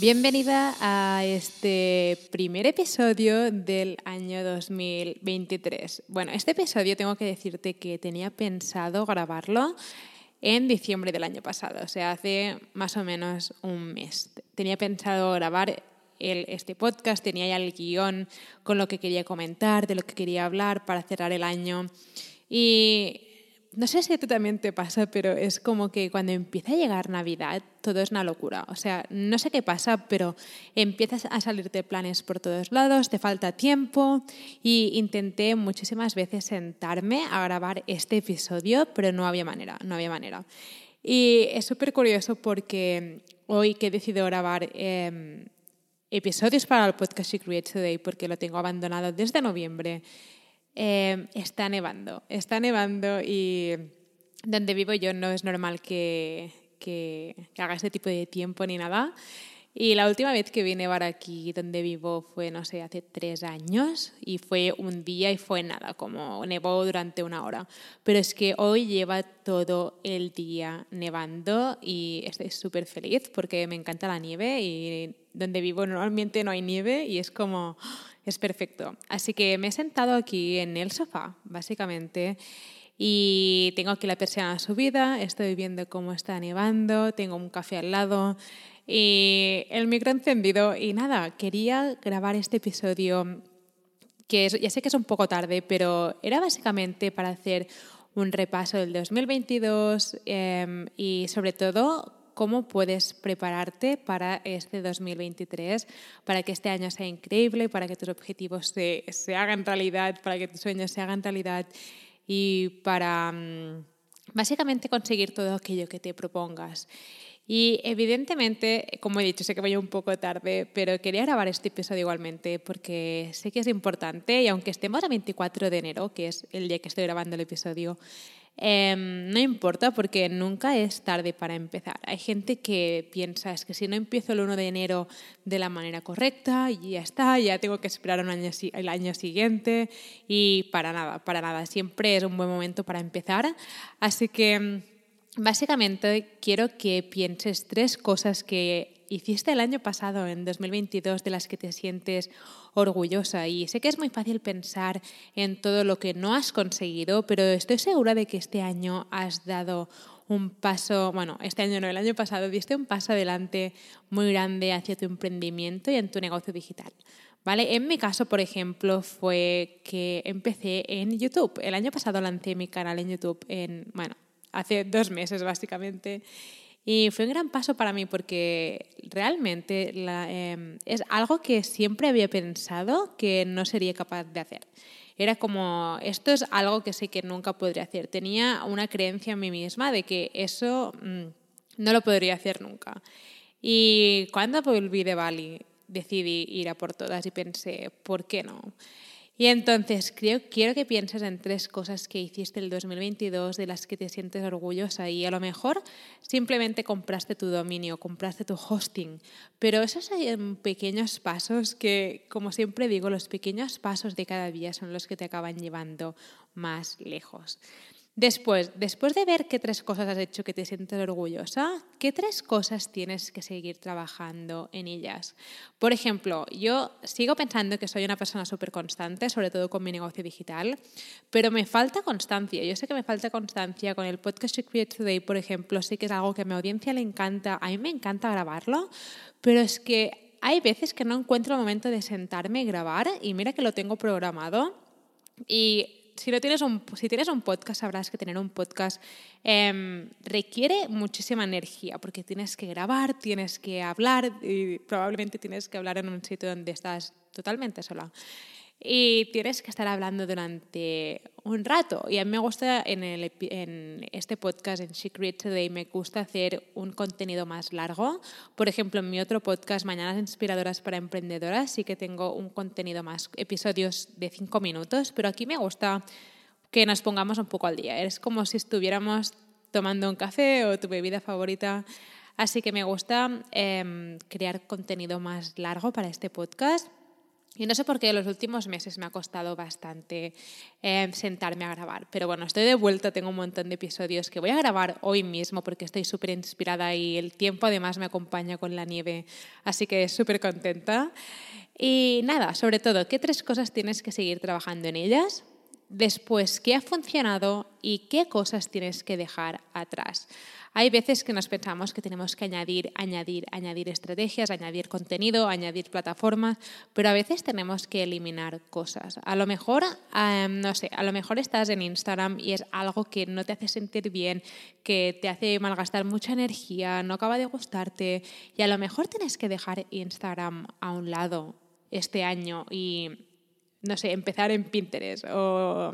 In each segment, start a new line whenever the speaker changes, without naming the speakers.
Bienvenida a este primer episodio del año 2023. Bueno, este episodio tengo que decirte que tenía pensado grabarlo en diciembre del año pasado, o sea, hace más o menos un mes. Tenía pensado grabar el, este podcast, tenía ya el guion con lo que quería comentar, de lo que quería hablar para cerrar el año. Y no sé si a ti también te pasa, pero es como que cuando empieza a llegar Navidad todo es una locura. O sea, no sé qué pasa, pero empiezas a salirte planes por todos lados, te falta tiempo y intenté muchísimas veces sentarme a grabar este episodio, pero no había manera, no había manera. Y es súper curioso porque hoy que he decidido grabar em, episodios para el podcast She Creates Today, porque lo tengo abandonado desde noviembre, eh, está nevando. Está nevando y donde vivo yo no es normal que, que, haga este tipo de tiempo ni nada. Y la última vez que vi nevar aquí donde vivo fue, no sé, hace tres años y fue un día y fue nada, como nevó durante una hora. Pero es que hoy lleva todo el día nevando y estoy súper feliz porque me encanta la nieve y donde vivo normalmente no hay nieve y es como es perfecto. Así que me he sentado aquí en el sofá, básicamente, y tengo aquí la persiana subida, estoy viendo cómo está nevando, tengo un café al lado y el micro encendido. Y nada, quería grabar este episodio que ya sé que es un poco tarde, pero era básicamente para hacer un repaso del 2022 em, y sobre todo cómo puedes prepararte para este 2023, para que este año sea increíble, para que tus objetivos se, se hagan realidad, para que tus sueños se hagan realidad y para mm, básicamente conseguir todo aquello que te propongas. Y evidentemente, como he dicho, sé que voy un poco tarde, pero quería grabar este episodio igualmente porque sé que es importante y aunque estemos a 24 de enero, que es el día que estoy grabando el episodio, Em, no importa porque nunca es tarde para empezar. Hay gente que piensa, es que si no empiezo el 1 de enero de la manera correcta, ya está, ya tengo que esperar un año, el año siguiente y para nada, para nada. Siempre es un buen momento para empezar. Así que em, básicamente quiero que pienses tres cosas que hiciste el año pasado, en 2022, de las que te sientes orgullosa. Y sé que es muy fácil pensar en todo lo que no has conseguido, pero estoy segura de que este año has dado un paso, bueno, este año no, el año pasado diste un paso adelante muy grande hacia tu emprendimiento y en tu negocio digital. ¿Vale? En mi caso, por ejemplo, fue que empecé en YouTube. El año pasado lancé mi canal en YouTube en, bueno, hace dos meses básicamente. Y fue un gran paso para mí porque realmente em, es algo que siempre había pensado que no sería capaz de hacer. Era como, esto es algo que sé que nunca podría hacer. Tenía una creencia en mí misma de que eso mm, no lo podría hacer nunca. Y cuando volví de Bali decidí ir a por todas y pensé, ¿por qué no? Y entonces creo, quiero que pienses en tres cosas que hiciste el 2022 de las que te sientes orgullosa y a lo mejor simplemente compraste tu dominio, compraste tu hosting, pero esos pequeños pasos que, como siempre digo, los pequeños pasos de cada día son los que te acaban llevando más lejos. Después, después de ver qué tres cosas has hecho que te sientes orgullosa, ¿qué tres cosas tienes que seguir trabajando en ellas? Por ejemplo, yo sigo pensando que soy una persona súper constante, sobre todo con mi negocio digital, pero me falta constancia. Yo sé que me falta constancia con el podcast Secret Today, por ejemplo, sé que es algo que a mi audiencia le encanta, a mí me encanta grabarlo, pero es que hay veces que no encuentro el momento de sentarme y grabar y mira que lo tengo programado y si, tienes un, si tienes un podcast, sabrás que tener un podcast em, requiere muchísima energía, porque tienes que grabar, tienes que hablar y probablemente tienes que hablar en un sitio donde estás totalmente sola. Y tienes que estar hablando durante un rato. Y a mí me gusta en, el, en este podcast, en Secret Today, me gusta hacer un contenido más largo. Por ejemplo, en mi otro podcast, Mañanas Inspiradoras para Emprendedoras, sí que tengo un contenido más, episodios de cinco minutos, pero aquí me gusta que nos pongamos un poco al día. Es como si estuviéramos tomando un café o tu bebida favorita. Así que me gusta em, crear contenido más largo para este podcast y no sé por qué los últimos meses me ha costado bastante eh, sentarme a grabar. Pero bueno, estoy de vuelta, tengo un montón de episodios que voy a grabar hoy mismo porque estoy súper inspirada y el tiempo además me acompaña con la nieve. Así que súper contenta. Y nada, sobre todo, ¿qué tres cosas tienes que seguir trabajando en ellas? Después, ¿qué ha funcionado y qué cosas tienes que dejar atrás? Hay veces que nos pensamos que tenemos que añadir, añadir, añadir estrategias, añadir contenido, añadir plataformas, pero a veces tenemos que eliminar cosas. A lo mejor, em, no sé, a lo mejor estás en Instagram y es algo que no te hace sentir bien, que te hace malgastar mucha energía, no acaba de gustarte y a lo mejor tienes que dejar Instagram a un lado este año y, no sé, empezar en Pinterest o...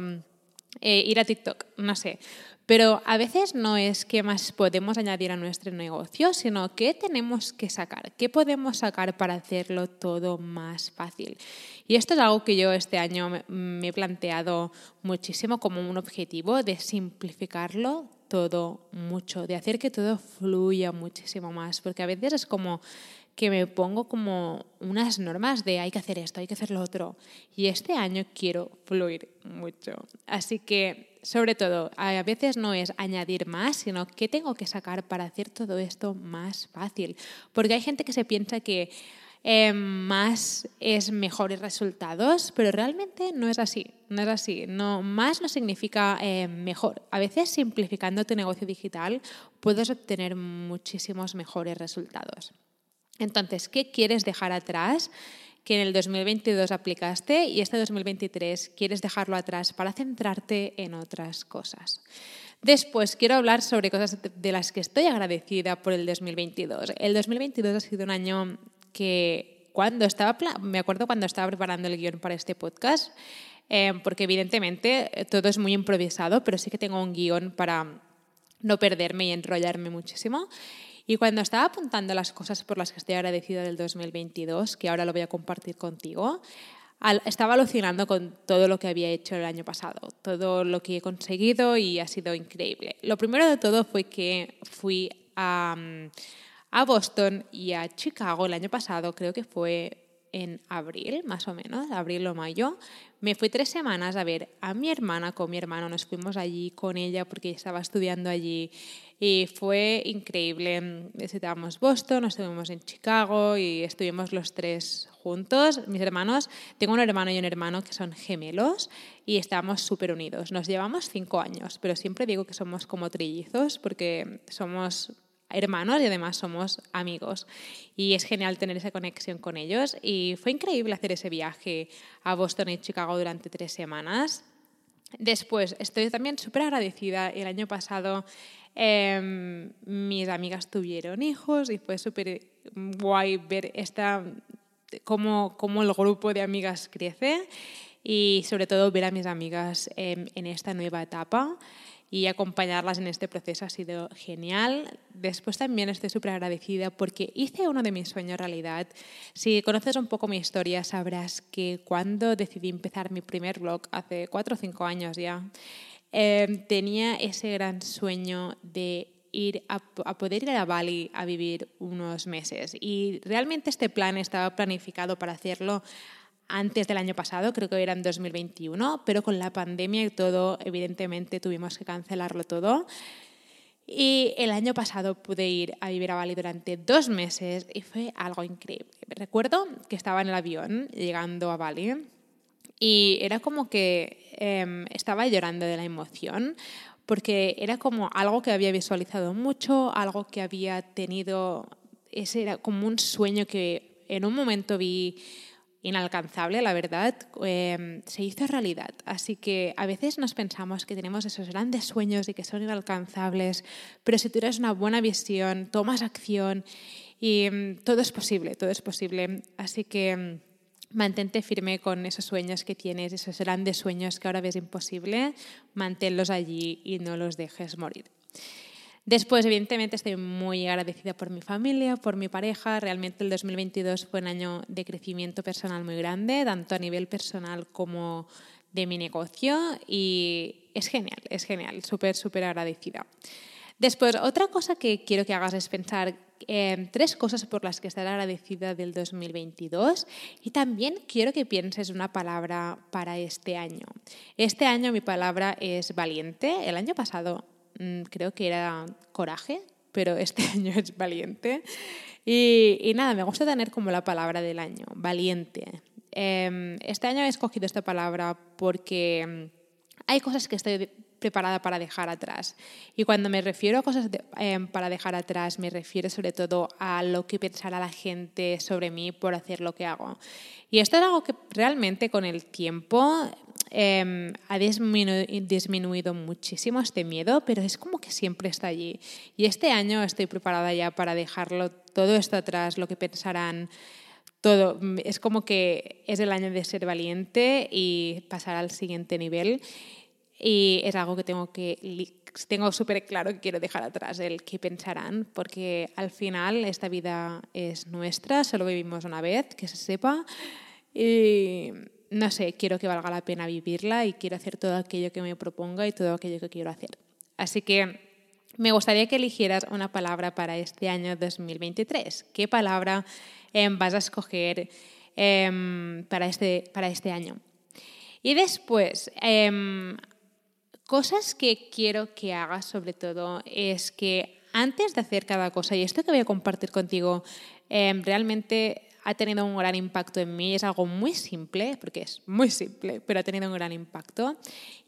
Eh, ir a TikTok, no sé. Pero a veces no es qué más podemos añadir a nuestro negocio, sino qué tenemos que sacar, qué podemos sacar para hacerlo todo más fácil. Y esto es algo que yo este año me he planteado muchísimo como un objetivo de simplificarlo todo mucho, de hacer que todo fluya muchísimo más, porque a veces es como que me pongo como unas normas de hay que hacer esto, hay que hacer lo otro. Y este año quiero fluir mucho. Así que, sobre todo, a veces no es añadir más, sino qué tengo que sacar para hacer todo esto más fácil. Porque hay gente que se piensa que eh, más es mejores resultados, pero realmente no es así. No es así. No, más no significa eh, mejor. A veces simplificando tu negocio digital puedes obtener muchísimos mejores resultados. Entonces, ¿qué quieres dejar atrás? que en el 2022 aplicaste y este 2023 quieres dejarlo atrás para centrarte en otras cosas. Después quiero hablar sobre cosas de las que estoy agradecida por el 2022. El 2022 ha sido un año que cuando estaba, me acuerdo cuando estaba preparando el guion para este podcast, eh, porque evidentemente todo es muy improvisado, pero sí que tengo un guion para no perderme y enrollarme muchísimo. Y cuando estaba apuntando las cosas por las que estoy agradecida del 2022, que ahora lo voy a compartir contigo, estaba alucinando con todo lo que había hecho el año pasado, todo lo que he conseguido y ha sido increíble. Lo primero de todo fue que fui a, a Boston y a Chicago el año pasado, creo que fue en abril, más o menos, abril o mayo. Me fui tres semanas a ver a mi hermana con mi hermano. Nos fuimos allí con ella porque estaba estudiando allí y fue increíble. Visitamos Boston, estuvimos en Chicago y estuvimos los tres juntos. Mis hermanos, tengo un hermano y un hermano que son gemelos y estamos súper unidos. Nos llevamos cinco años, pero siempre digo que somos como trillizos porque somos hermanos y además somos amigos. Y es genial tener esa conexión con ellos. Y fue increíble hacer ese viaje a Boston y Chicago durante tres semanas. Después, estoy también súper agradecida. El año pasado em, mis amigas tuvieron hijos y fue súper guay ver esta, cómo, cómo, el grupo de amigas crece y sobre todo ver a mis amigas en esta nueva etapa y acompañarlas en este proceso ha sido genial. Después también estoy súper agradecida porque hice uno de mis sueños realidad. Si conoces un poco mi historia, sabrás que cuando decidí empezar mi primer blog, hace cuatro o cinco años ya, em, tenía ese gran sueño de ir a, a, poder ir a Bali a vivir unos meses. Y realmente este plan estaba planificado para hacerlo antes del año pasado, creo que era en 2021, pero con la pandemia y todo, evidentemente tuvimos que cancelarlo todo. Y el año pasado pude ir a vivir a Bali durante dos meses y fue algo increíble. Recuerdo que estaba en el avión llegando a Bali y era como que em, estaba llorando de la emoción porque era como algo que había visualizado mucho, algo que había tenido, ese era como un sueño que en un momento vi inalcanzable, la verdad, em, se hizo realidad. Así que a veces nos pensamos que tenemos esos grandes sueños y que son inalcanzables, pero si tienes una buena visión, tomas acción y em, todo es posible, todo es posible. Así que em, mantente firme con esos sueños que tienes, esos grandes sueños que ahora ves imposible, manténlos allí y no los dejes morir. Después, evidentemente, estoy muy agradecida por mi familia, por mi pareja. Realmente el 2022 fue un año de crecimiento personal muy grande, tanto a nivel personal como de mi negocio y es genial, es genial, súper, súper agradecida. Después, otra cosa que quiero que hagas es pensar Em, tres cosas por las que estar agradecida del 2022 y también quiero que pienses una palabra para este año. Este año mi palabra es valiente. El año pasado creo que era coraje, pero este año es valiente. Y, y, nada, me gusta tener como la palabra del año, valiente. Em, este año he escogido esta palabra porque mm, hay cosas que estoy preparada para dejar atrás. Y cuando me refiero a cosas em, para dejar atrás, me refiero sobre todo a lo que pensará la gente sobre mí por hacer lo que hago. Y esto es algo que realmente con el tiempo em, ha disminuido muchísimo este miedo, pero es como que siempre está allí. Y este año estoy preparada ya para dejarlo todo esto atrás, lo que pensarán. Todo. Es como que es el año de ser valiente y pasar al siguiente nivel. Y es algo que tengo que tengo súper claro que quiero dejar atrás, el qué pensarán, porque al final esta vida es nuestra, solo vivimos una vez, que se sepa. Y no sé, quiero que valga la pena vivirla y quiero hacer todo aquello que me proponga y todo aquello que quiero hacer. Así que me gustaría que eligieras una palabra para este año 2023. ¿Qué palabra em, vas a escoger em, para, este, para este año? Y después, em, Cosas que quiero que hagas sobre todo es que antes de hacer cada cosa, y esto que voy a compartir contigo realmente ha tenido un gran impacto en mí, es algo muy simple, porque es muy simple, pero ha tenido un gran impacto,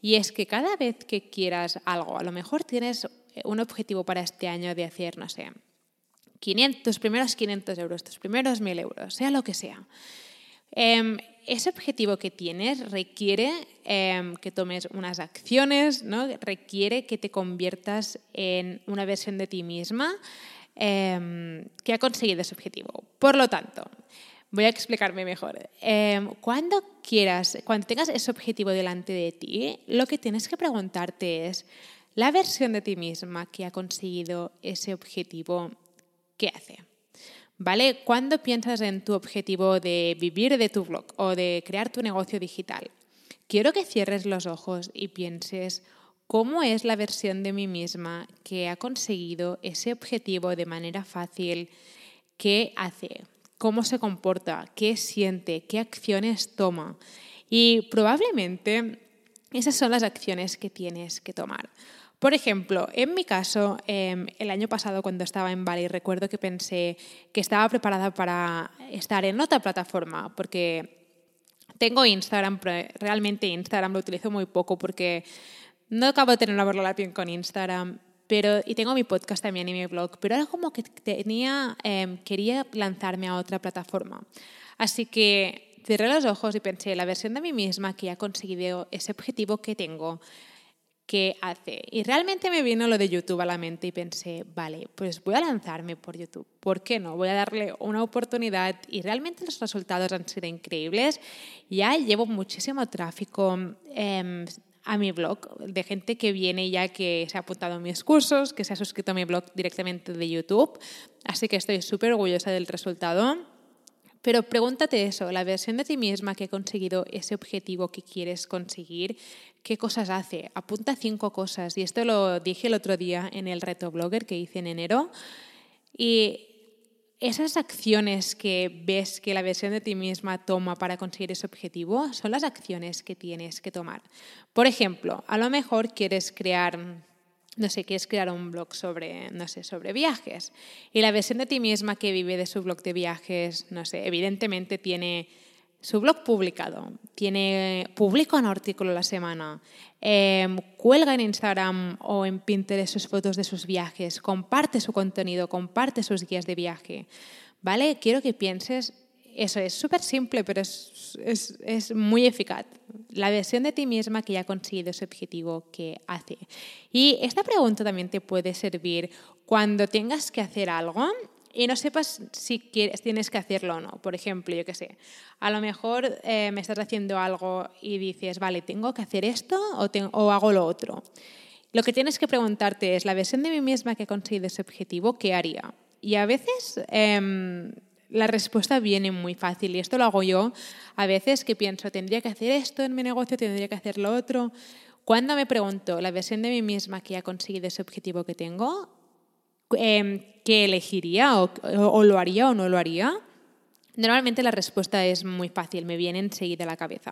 y es que cada vez que quieras algo, a lo mejor tienes un objetivo para este año de hacer, no sé, 500, tus primeros 500 euros, tus primeros 1000 euros, sea lo que sea. Em, ese objetivo que tienes requiere em, que tomes unas acciones, ¿no? requiere que te conviertas en una versión de ti misma em, que ha conseguido ese objetivo. Por lo tanto, voy a explicarme mejor. cuando quieras, cuando tengas ese objetivo delante de ti, lo que tienes que preguntarte es, la versión de ti misma que ha conseguido ese objetivo, ¿qué hace? ¿Vale? ¿Cuándo piensas en tu objetivo de vivir de tu blog o de crear tu negocio digital? Quiero que cierres los ojos y pienses cómo es la versión de mí misma que ha conseguido ese objetivo de manera fácil, qué hace, cómo se comporta, qué siente, qué acciones toma. Y probablemente esas son las acciones que tienes que tomar. Por ejemplo, en mi caso, em, el año pasado cuando estaba en Bali, recuerdo que pensé que estaba preparada para estar en otra plataforma, porque tengo Instagram, pero realmente Instagram lo utilizo muy poco porque no acabo de tener una relación con Instagram, pero, y tengo mi podcast también y mi blog, pero era como que tenía, em, quería lanzarme a otra plataforma. Así que cerré los ojos y pensé, la versión de mí misma que ha conseguido ese objetivo que tengo, qué hace. Y realmente me vino lo de YouTube a la mente y pensé, vale, pues voy a lanzarme por YouTube. ¿Por qué no? Voy a darle una oportunidad y realmente los resultados han sido increíbles. Ya llevo muchísimo tráfico. Em, a mi blog, de gente que viene ya que se ha apuntado a mis cursos, que se ha suscrito a mi blog directamente de YouTube. Así que estoy súper orgullosa del resultado. Pero pregúntate eso, la versión de ti misma que ha conseguido ese objetivo que quieres conseguir, ¿qué cosas hace? Apunta cinco cosas. Y esto lo dije el otro día en el reto blogger que hice en enero. Y esas acciones que ves que la versión de ti misma toma para conseguir ese objetivo son las acciones que tienes que tomar. Por ejemplo, a lo mejor quieres crear no sé, quieres crear un blog sobre, no sé, sobre viajes. Y la versión de ti misma que vive de su blog de viajes, no sé, evidentemente tiene su blog publicado, tiene, publica un artículo a la semana, em, cuelga en Instagram o en Pinterest sus fotos de sus viajes, comparte su contenido, comparte sus guías de viaje. ¿Vale? Quiero que pienses eso es súper simple, pero es, es, es, muy eficaz. La versión de ti misma que ya ha conseguido ese objetivo que hace. Y esta pregunta también te puede servir cuando tengas que hacer algo y no sepas si tienes que hacerlo o no. Por ejemplo, yo qué sé, a lo mejor eh, me estás haciendo algo y dices, vale, ¿tengo que hacer esto o, hago lo otro? Lo que tienes que preguntarte es, ¿la versión de mí misma que ha conseguido ese objetivo, qué haría? Y a veces em, la respuesta viene muy fácil y esto lo hago yo a veces que pienso, tendría que hacer esto en mi negocio, tendría que hacer lo otro. Cuando me pregunto, ¿la versión de mí misma que ha conseguido ese objetivo que tengo, em, qué elegiría o, lo haría o no lo haría? Normalmente la respuesta es muy fácil, me viene enseguida a la cabeza.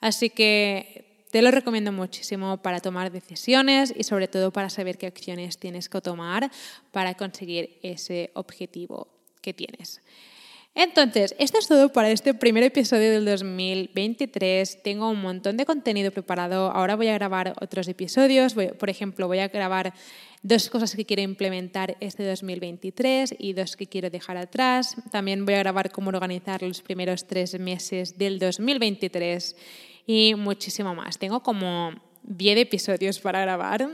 Así que te lo recomiendo muchísimo para tomar decisiones y sobre todo para saber qué acciones tienes que tomar para conseguir ese objetivo que tienes. Entonces, esto es todo para este primer episodio del 2023. Tengo un montón de contenido preparado. Ahora voy a grabar otros episodios. por ejemplo, voy a grabar dos cosas que quiero implementar este 2023 y dos que quiero dejar atrás. También voy a grabar cómo organizar los primeros tres meses del 2023 y muchísimo más. Tengo como 10 episodios para grabar,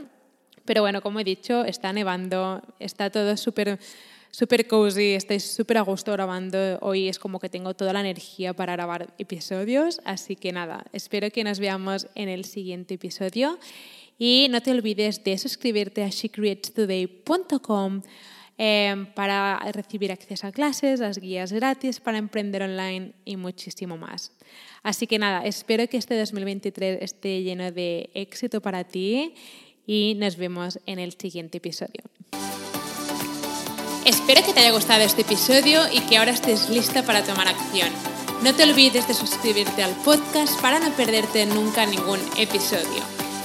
pero bueno, como he dicho, está nevando, está todo súper súper cozy, estoy súper a gusto grabando. Hoy es como que tengo toda la energía para grabar episodios, así que nada, espero que nos veamos en el siguiente episodio. Y no te olvides de suscribirte a shecreatstoday.com eh, para recibir acceso a clases, las guías gratis para emprender online y muchísimo más. Así que nada, espero que este 2023 esté lleno de éxito para ti y nos vemos en el siguiente episodio. Espero que te haya gustado este episodio y que ahora estés lista para tomar acción. No te olvides de suscribirte al podcast para no perderte nunca ningún episodio.